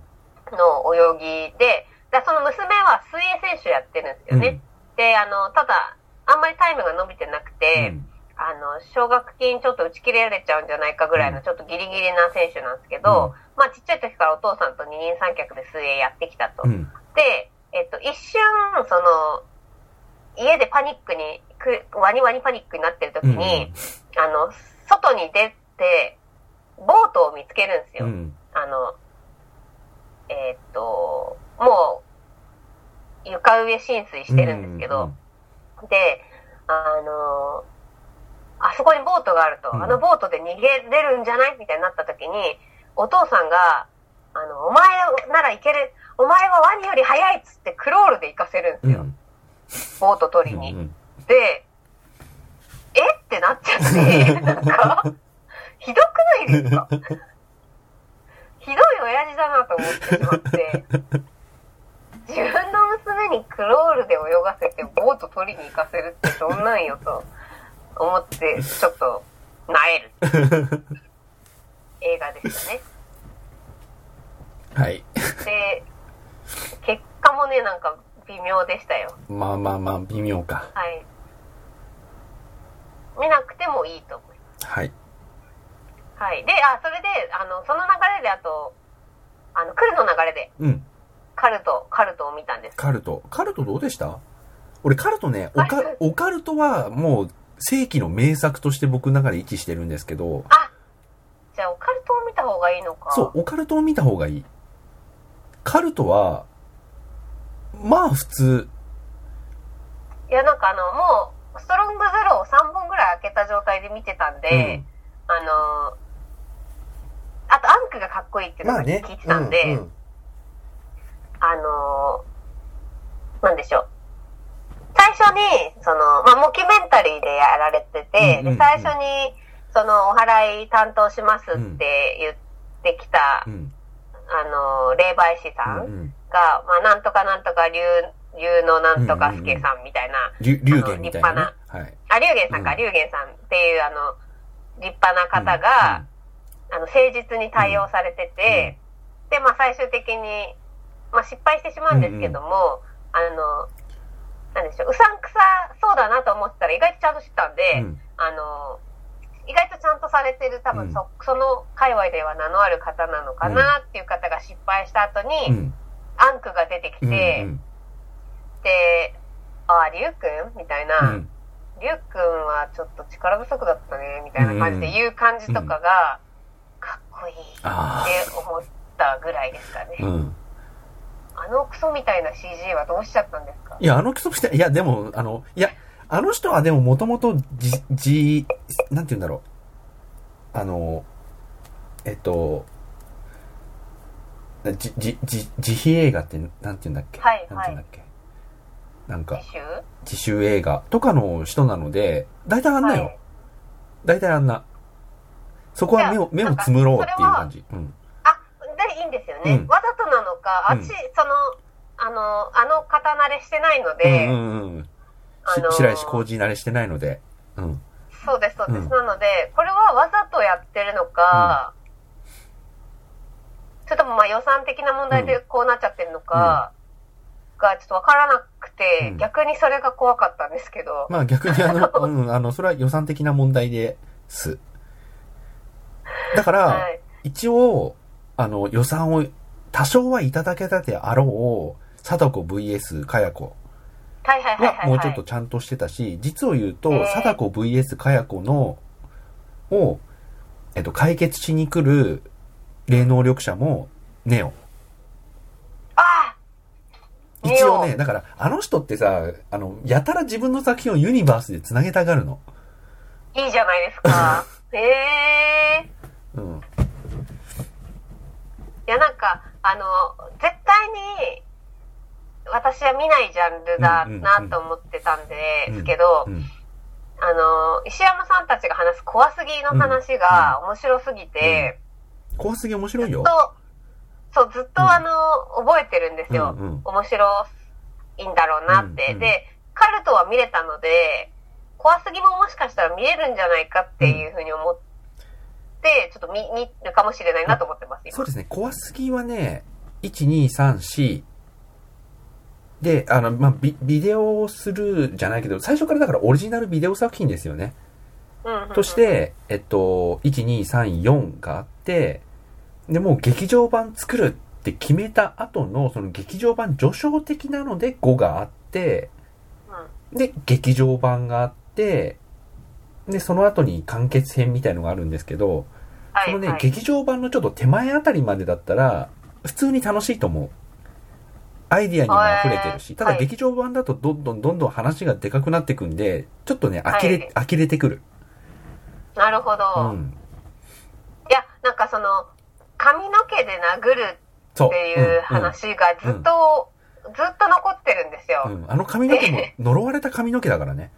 の泳ぎで、だその娘は水泳選手やってるんですよね。で、あの、ただ、あんまりタイムが伸びてなくて、うんあの、奨学金ちょっと打ち切られちゃうんじゃないかぐらいのちょっとギリギリな選手なんですけど、うんまあちっちゃい時からお父さんと二人三脚で水泳やってきたと。うん。で、えっと、一瞬、その、家でパニックに、くワニワニパニックになってる時に、あの、外に出て、ボートを見つけるんですよ。うん。あの、えっと、もう、床上浸水してるんですけど、で、あの、あそこにボートがあると、うんあのボートで逃げれるんじゃない？みたいになった時に、お父さんが、あの、お前ならいける、お前はワニより速いっつってクロールで行かせるんですよ。うん。ボート取りに。うん。で、え？ってなっちゃって、なんか、ひどくないですか？ひどい親父だなと思ってしまって、自分の娘にクロールで泳がせてボート取りに行かせるってどんなんよと思って、ちょっと、なえる映画でしたね。はい。で、結果もね、なんか、微妙でしたよ。まあまあまあ、微妙か。はい。見なくてもいいと思います。はい。はい。で、あ、それで、あの、その流れで、あと、あの、来るの流れで、うん。カルト、カルトを見たんです。カルト。カルトどうでした？俺、カルトね、オカはいオカルトはもう、世紀の名作として僕の中で位置してるんですけど、あじゃあ、オカルトを見た方がいいのか。そう、オカルトを見た方がいい。カルトは、まあ普通。いや、なんかあの、もう、ストロングゼロを3本ぐらい開けた状態で見てたんで、あの、あと、アンクがかっこいいっていうのが聞いてたんで、うんうんあのーなんでしょう。最初に、その、まあ、モキュメンタリーでやられてて、うんうんうんで、最初に、その、お払い担当しますって言ってきた、うん。あのー霊媒師さうんんが、まあ、なんとかなんとか竜、竜のなんとか助さんみたいな、竜竜玄みたいなね。はい。あ、竜玄さんか、うん。竜玄さんっていう、あの、立派な方が、あの、誠実に対応されてて、で、まあ、最終的に、まあ、失敗してしまうんですけども、あの、なんでしょう、うさんくさそうだなと思ってたら意外とちゃんとしてたんで、うん。うんあの、意外とちゃんとされてる、多分そ、その界隈では名のある方なのかなっていう方が失敗した後に、うん。アンクが出てきうん。て、うんで、あ、リュウくんみたいな、うん。りゅうくんはちょっと力不足だったね、みたいな感じで言う感じとかが、かっこいいってあ思ったぐらいですかね。あ。うん。あのクソみたいな CG はどうしちゃったんですか？いや、あの人して、いや、でも、あの、いや、あの人はでももともと、じ、じ、なんて言うんだろう。あの、えっと、じ、じ、じ、自費映画って、なんて言うんだっけ？はいなんて言うんだっけ？なんか自、習？映画とかの人なので、大体あんなよ。はい大体あんな。そこは目を、目をつむろうっていう感じ。うん。あ、で、いいんですよね。うんわざとなのか、あっち、うんその、あの、あの方慣れしてないのうで、んうんうん。あのーし白石浩二慣れしてないので。うん。そうです、そうです。うんなので、これはわざとやってるのか、それともまあ予算的な問題でこうなっちゃってるのか、がちょっとわからなくて、うん逆にそれが怖かったんですけど、まあ逆にあの、(laughs) うん、あの、それは予算的な問題です。だから、はい。一応、あの、予算を多少はいただけたであろう、貞子 VS かや子はいはいはいはい、はい。はもうちょっとちゃんとしてたし、実を言うとえー、貞子 VS かや子の、を、えっと、解決しに来る霊能力者も、ネオ。あ一応ね、だから、あの人ってさ、あの、やたら自分の作品をユニバースで繋げたがるの。いいじゃないですか。(laughs) へえー。うん。いや、なんか、あの、絶対に、私は見ないジャンルだなと思ってたんですけど、うん。あの、石山さんたちが話す怖すぎの話が面白すぎて、怖すぎ面白いよ。ずっと、そう、ずっとうんあの、覚えてるんですよ。うんうん面白いんだろうなって。うんうんで、カルトは見れたので、怖すぎももしかしたら見れるんじゃないかっていうふうに思って、ちょっと見、見るかもしれないなと思ってます、今そうですね、怖すぎはね、1、2、3、4、で、あの、まあ、ビ、ビデオをするじゃないけど、最初からだからオリジナルビデオ作品ですよね。うんうんうんとし、て、えっと、1、2、3、4があって、で、もう劇場版作るって決めた後の、その劇場版序章的なので5があって、うんで、劇場版があって、で、その後に完結編みたいのがあるんですけど、そのね、はいはい、劇場版のちょっと手前あたりまでだったら、普通に楽しいと思う。アイディアにも溢れてるし、ただ劇場版だとどんどんどんどん話がでかくなってくんで、ちょっとね、呆れ、はい呆れてくる。なるほど。うん。いや、なんかその、髪の毛で殴る。っていう話がずっと、ずっと残ってるんですよ。うん、うん。あの髪の毛も呪われた髪の毛だからね。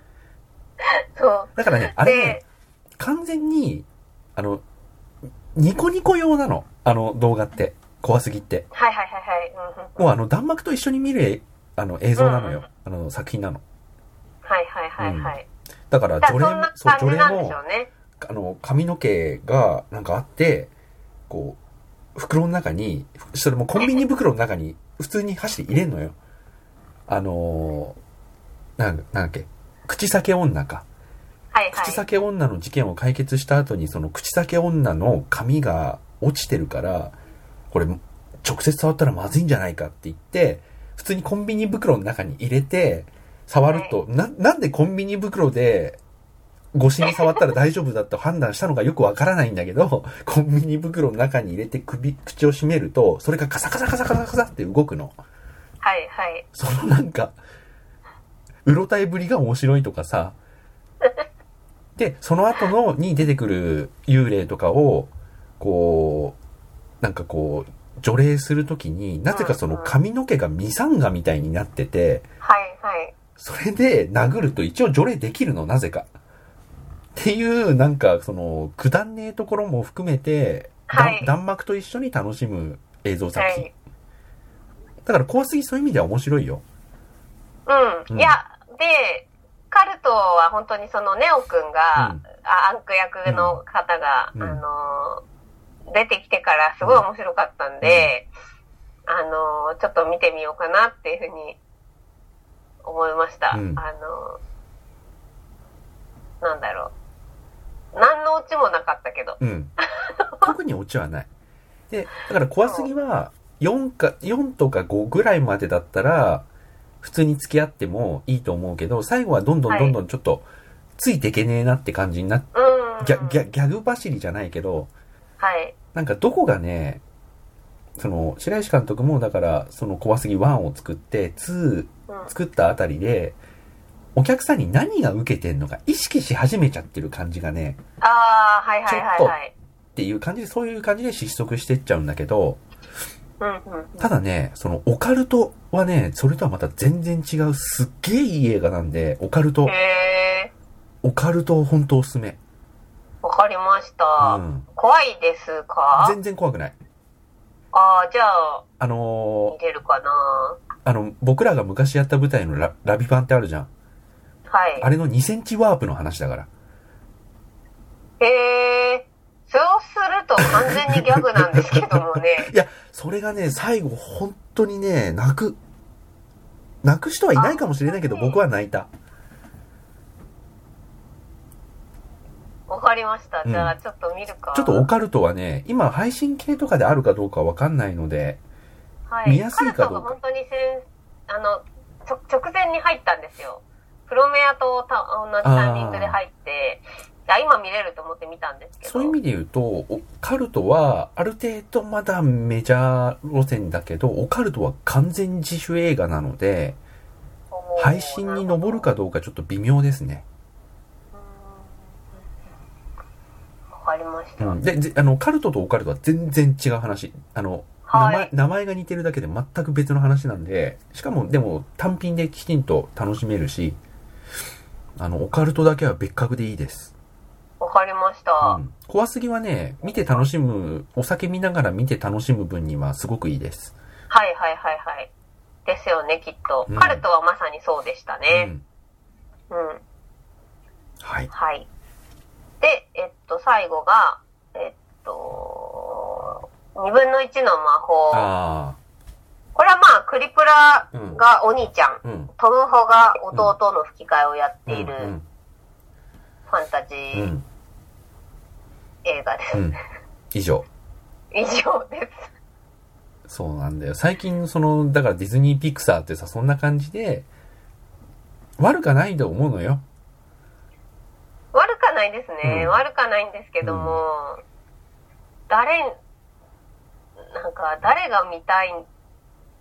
(laughs) そう。だからね、あれねで、完全に、あの、ニコニコ用なの。あの動画って。怖すぎって。はいはいはいはい。うんうんもうあの、弾幕と一緒に見るあの映像なのよ。あの、作品なの。はいはいはいはい。だから、除霊もそう、感除霊も。あの、髪の毛がなんかあって、こう、袋の中に、それもコンビニ袋の中に普通に箸で入れんのよ。あのーなん、なんだっけ、口裂け女か。はいはい。口裂け女の事件を解決した後に、その口裂け女の髪が落ちてるから、これ、直接触ったらまずいんじゃないかって言って、普通にコンビニ袋の中に入れて、触ると、な、なんでコンビニ袋で、越しに触ったら大丈夫だと判断したのかよくわからないんだけど、(laughs) コンビニ袋の中に入れて首、口を閉めると、それがカサカサカサカサカサって動くの。はいはい。そのなんか、うろたえぶりが面白いとかさ。で、その後の、に出てくる幽霊とかを、こう、なんかこう、除霊するときに、なぜかその髪の毛がミサンガみたいになってて、はいはい。それで殴ると一応除霊できるの、なぜか。っていう、なんか、その、くだんねえところも含めて、だはい弾幕と一緒に楽しむ映像作品。はい。だから怖すぎそういう意味では面白いよ。うん。うんいや、で、カルトは本当にそのネオくんが、うんあアンク役の方が、うんあのー、出てきてからすごい面白かったんで、あのー、ちょっと見てみようかなっていうふうに思いました。うんあのー、なんだろう。何のオチもなかったけど。うん。特にオチはない。で、だから怖すぎは、4か、4とか5ぐらいまでだったら、普通に付き合ってもいいと思うけど、最後はどんどんどんどんちょっと、ついていけねえなって感じになっ、うん。ギャ、ギャ、ギャグ走りじゃないけど、はい。なんかどこがね、その、白石監督もだから、その怖すぎ1を作って、2うん。作ったあたりで、お客さんに何が受けてんのか意識し始めちゃってる感じがね、ああ、はいはいはいはい。っていう感じで、そういう感じで失速してっちゃうんだけど、うんうんうん。ただね、そのオカルトはね、それとはまた全然違うすっげえいい映画なんで、オカルトへ、えオカルト本当おすすめ。ー、わかりました。うん。怖いですか？全然怖くない。ああ、じゃあ、あの見れるかなーあの、僕らが昔やった舞台のララビバンってあるじゃん。はい。あれの2センチワープの話だから。へえー、そうすると完全にギャグなんですけどもね。(laughs) いや、それがね、最後本当にね、泣く。泣く人はいないかもしれないけど、あ僕は泣いた。わかりました。うんじゃあ、ちょっと見るか。ちょっとオカルトはね、今配信系とかであるかどうかわかんないので、はい、見やすいかどうかカルトが本当にせん、あの、直前に入ったんですよ。プロメアとた同じタイミングで入って、いや今見れると思って見たんですけど。そういう意味で言うと、オカルトはある程度まだメジャー路線だけど、オカルトは完全自主映画なので、配信に上るかどうかちょっと微妙ですね。わかりました。うん。で、ぜあの、カルトとオカルトは全然違う話。あの、はい名前、名前が似てるだけで全く別の話なんで、しかもでも単品できちんと楽しめるし、あの、オカルトだけは別格でいいです。わかりました。うん。怖すぎはね、見て楽しむ、お酒見ながら見て楽しむ分にはすごくいいです。はいはいはいはい。ですよね、きっと。うんカルトはまさにそうでしたうね。ん。うん。はい。はい。で、えっと、最後が、えっと、二分の一の魔法。あこれはまあ、クリプラがお兄ちゃん、あ、うん。トムホが弟の吹き替えをやっているうんファンタジうん。うーん。映画です。うん。以上。以上です。そうなんだよ。最近、その、だからディズニーピクサーってさ、そんな感じで、悪かないと思うのよ。悪かないですね。うん悪かないんですけども、誰、なんか、誰が見たい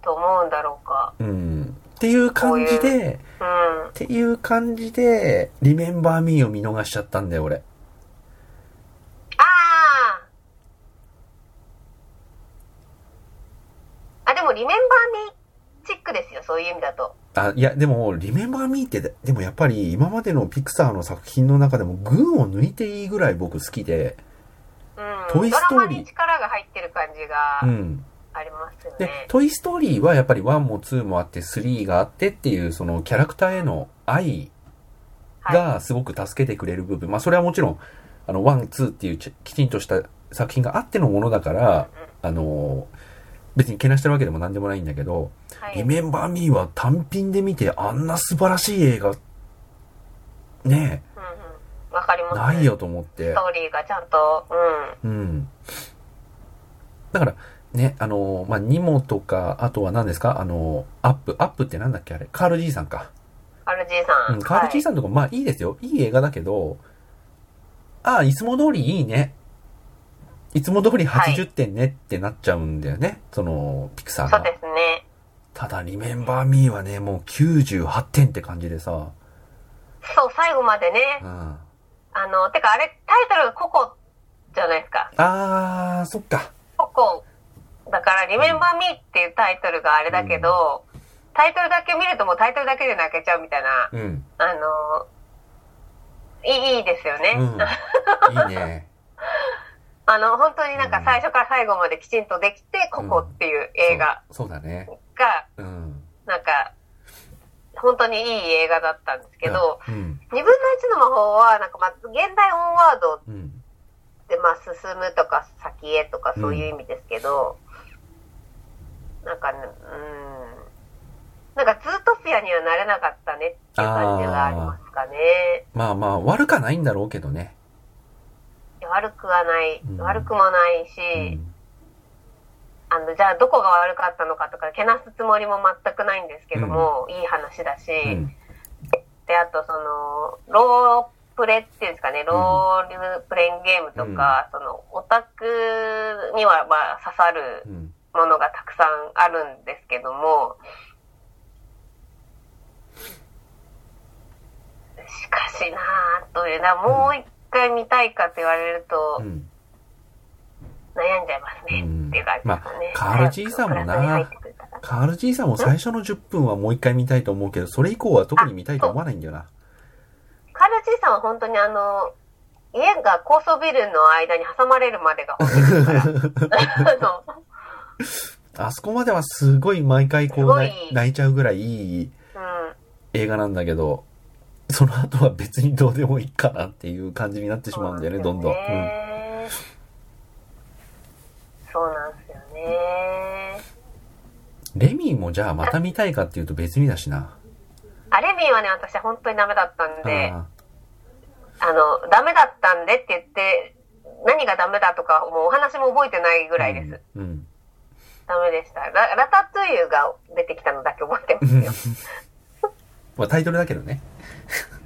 と思うんだろうか。うん。っていう感じで、うん。っていう感じで、リメンバーミーを見逃しちゃったんだよ、俺。あああ、でも、リメンバーミーチックですよ、そういう意味だと。あ、いや、でも、リメンバーミーって、でもやっぱり今までのピクサーの作品の中でも群を抜いていいぐらい僕好きで、うん。トイストーリードラマに力が入ってる感じうがん。ありますよでね、。トイストーリーはやっぱり1も2もあって3があってっていう、そのキャラクターへの愛はい。がすごく助けてくれる部分。まあそれはもちろん、あの、1、2っていうちきちんとした作品があってのものだから、あの、別にけなしてるわけでも何でもないんだけど、はい。リメンバー・ミーは単品で見てあんな素晴らしい映画、ねうんうん。わかります。え、ないよと思ってスト。ーリーがちゃんと、うん。うん。だから、ね、あの、まあ、ニモとか、あとは何ですか？あの、アップ、アップってなんだっけ？あれカール G さんか。RG さ。うんん、カール G さんとか、まあいいですよ。いい映画だけど、ああ、いつも通りいいね。いつも通り80点ねってなっちゃうんだよね。その、ピクサーが。そうですね。ただ、リメンバー・ミーはね、もう98点って感じでさ。そう、最後までねう。ん。あの、てかあれ、タイトルココじゃないですか。あー、そっか。ココ。だから、リメンバーミーっていうタイトルがあれだけど、タイトルだけ見るともうタイトルだけで泣けちゃうみたいな、うん。あの、いいですよね。うん。いいね。(laughs) あの、本当になんか最初から最後まできちんとできて、ココっていう映画そう。そうだね。が、うん。なんか、本当にいい映画だったんですけど、うん。二分の一の魔法は、なんかまあ、現代オンワードうん。で、まあ、進むとか先へとかそういう意味ですけど、なんかね、うん、なんかズートピアにはなれなかったねっていう感じがありますかね。まあまあ、悪かないんだろうけどね。悪くはない、うん悪くもないうし、ん。あの、じゃあどこが悪かったのかとか、けなすつもりも全くないんですけども、いい話だし、うん。で、あとその、ロープレっていうんですかね、ロールプレインゲームとか、その、オタクにはまあ刺さるうん。ものがたくさんあるんですけども、しかしなぁというな、もう一回見たいかと言われるとう、ん。悩んじゃいますね、うんっていう感じですかね。まあカールじいさんもなカール G さんも最初の10分はもう一回見たいと思うけど、それ以降は特に見たいと思わないんだよな。カールじいさんは本当にあの、家が高層ビルの間に挟まれるまでが。(laughs) あの、(laughs) あそこまではすごい毎回こう泣いちゃうぐらいいいうん。映画なんだけど、その後は別にどうでもいいかなっていう感じになってしまうんだよね、どんどん。うん。そうなんですよね。レミーもじゃあまた見たいかっていうと別にだしな。あレミーはね、私本当にダメだったんで、ああの、ダメだったんでって言って、何がダメだとか、もうお話も覚えてないぐーらいです。うん。うんダメでした。ララタトゥイユが出てきたのだけ覚えてますよ。(laughs) まあタイトルだけどね。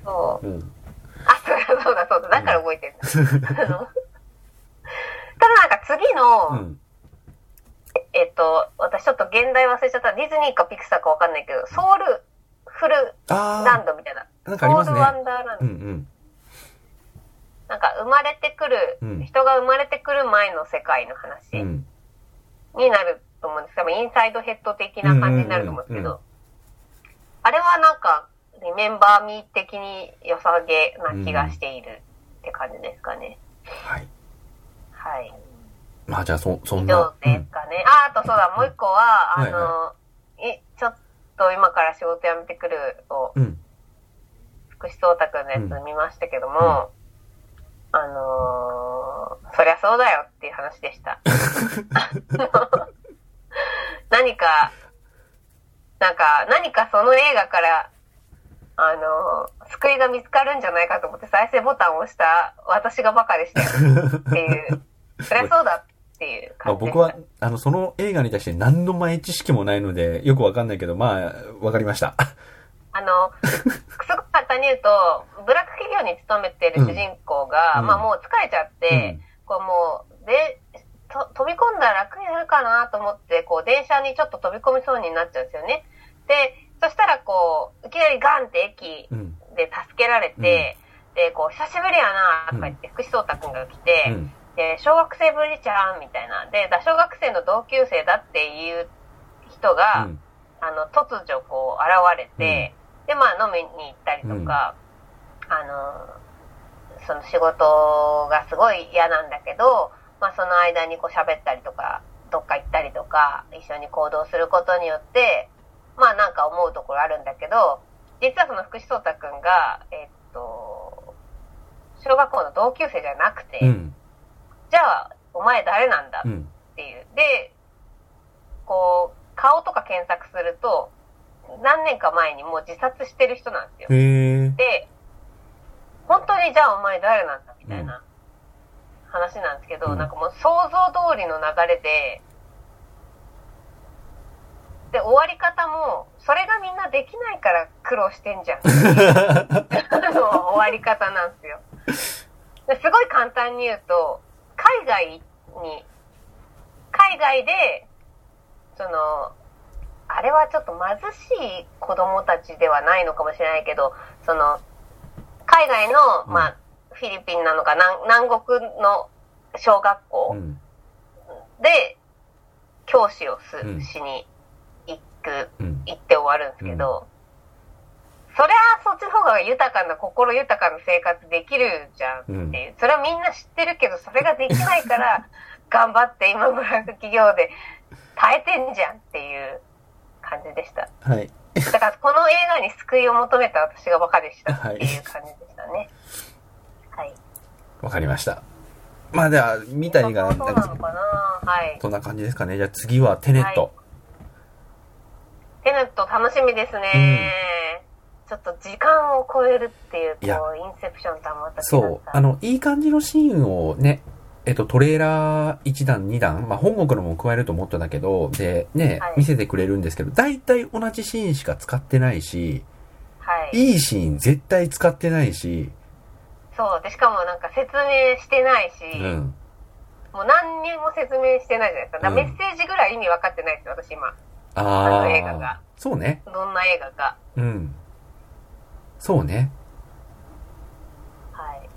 そう。うん。あ、そうだそうだそうだ。だから覚えてる。(laughs) ただなんか次の、うん。えっと、私ちょっと現代忘れちゃった。ディズニーかピクサーかわかんないけど、ソウルフルラあンドみたいな。あ、なんかありますソウルワね。ンダーランド。うんうん。なんか生まれてくる、うん人が生まれてくる前の世界の話うん。になると思うんですけど、インサイドヘッド的な感じになると思うんですけうんうんうんど、あれはなんか、リメンバーミー的に良さげな気がしているって感じですかね。はい。はい。まあじゃあそ、そん以な上。ですかね。あ、あとそうだ、もう一個は、うんあの、いちょっと今から仕事辞めてくるを、うん。福士蒼太くんのやつ見ましたけども、あのーそりゃそうだよっていう話でした。(laughs) (laughs) (laughs) 何か、なんか、何かその映画から、あのー救いが見つかるんじゃないかと思って再生ボタンを押した私がバカでしたよ。っていう、そりゃ (laughs) そうだっていうまあ感じでした。僕は、あの、その映画に対して何の前知識もないので、よくわかんないけど、まあ、わかりました。あの、く簡単に言うと、ブラック企業に勤めてる主人公が、うん。まあもう疲れちゃって、こうもう、で、と飛び込んだら楽になるかなと思って、こう電車にちょっと飛び込みそうになっちゃうんですよね。で、そしたらこう、いきなりガンって駅うん。で助けられて、で、こう、久しぶりやなとか言って、福士蒼太くんが来て、うん。で、小学生ぶりちゃんみたいな。で、だ小学生の同級生だっていう人が、うん。あの、突如こう現れて、で、まあ飲みに行ったりとか、あの、その仕事がすごい嫌なんだけど、まあその間にこう喋ったりとか、どっか行ったりとか、一緒に行動することによって、まあなんか思うところあるんだけど、実はその福士蒼太くんが、えっと、小学校の同級生じゃなくて、うん。じゃあ、お前誰なんだうん。っていう。で、検索すると、何年か前にもう自殺してる人なんですよ。で、本当にじゃあお前誰なんだ話なんですけど、うんなんかもう想像通りの流れで、で、終わり方も、それがみんなできないから苦労してんじゃん (laughs) の終わり方なんですよ。ですごい簡単に言うと、海外に、海外で、その、あれはちょっと貧しい子供たちではないのかもしれないけど、その、海外の、うんまあ、フィリピンなのか南南国の小学う校ん。で教師をす、うんしに行く、うん。行って終わるんですけど、そりゃそっちの方が豊かな、心豊かな生活できるじゃんっていう。それはみんな知ってるけど、それができないから、(laughs) 頑張って今ブランク企業で耐えてんじゃんっていう感じでした。はい。だからこの映画に救いを求めた私がバカでしたっていう感じでしたね。はい。わかりました。まあでは、見た映画そうなのかな？はい。そんな感じですかね。じゃあ次はテネット。テネット楽しみですね。ちょっと時間を超えるっていう、いやこう、インセプションとはまた。そう。あの、いい感じのシーンをね、えっと、トレーラー1段、2段、まあ、本国のも加えると思ったんだけど、で、ね、はい見せてくれるんですけど、大体同じシーンしか使ってないし、はい。いいシーン絶対使ってないし、そう。で、しかもなんか説明してないし、うん。もう何にも説明してないじゃないですか。だメッセージぐらい意味分かってないですよ、私今。ああのあ映画がそうね。どんな映画か。うん。そうね。はい。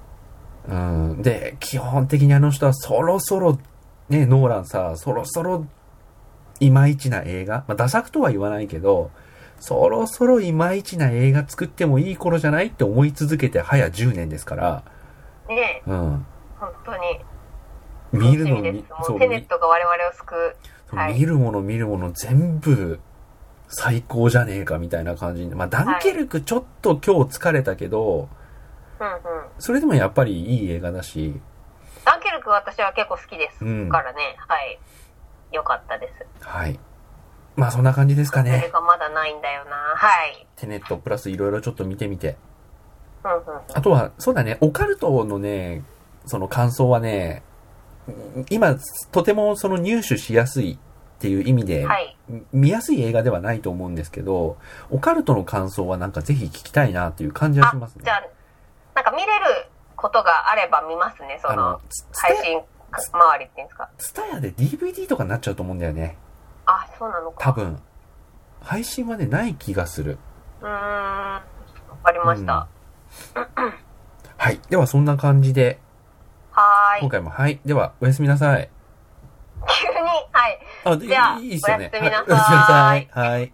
うん。で、基本的にあの人はそろそろ、ね、ノーランさ、そろそろ、いまいちな映画。まあ、ダ作とは言わないけど、そろそろいまいちな映画作ってもいい頃じゃないって思い続けて早10年ですから、ねえ、うん。本当に。見るの楽しみでみそうテネッみトが我々を救う。はい見るもの見るもの全部最高じゃねえかみたいな感じで。まあ、ダンケルクちょっと今日疲れたけど、うんうん。それでもやっぱりいい映画だし、ダンケルク私は結構好きですうんからね。はい。よかったです。はい。まあそんな感じですかそれね。がまだないんだよな。はい。テネットプラスいろいろちょっと見てみて。うんうんうん。あとは、そうだね、オカルトのね、その感想はね、今、とてもその入手しやすいっていう意味で、はい。見やすい映画ではないと思うんですけど、オカルトの感想はなんかぜひ聞きたいなっていう感じはしますね。じゃあ、なんか見れることがあれば見ますね、その配信周りっていうんですか。ツタヤで DVD とかになっちゃうと思うんだよね。あ、そうなのか。多。分。配信はね、ない気がする。うーん。わかりました。はい。ではそんな感じで、はーい。今回も、はい。では、おやすみなさい。急に、はい。あ、じゃあいいっすよね。おやすみなさいはいおやすみなさい。はい。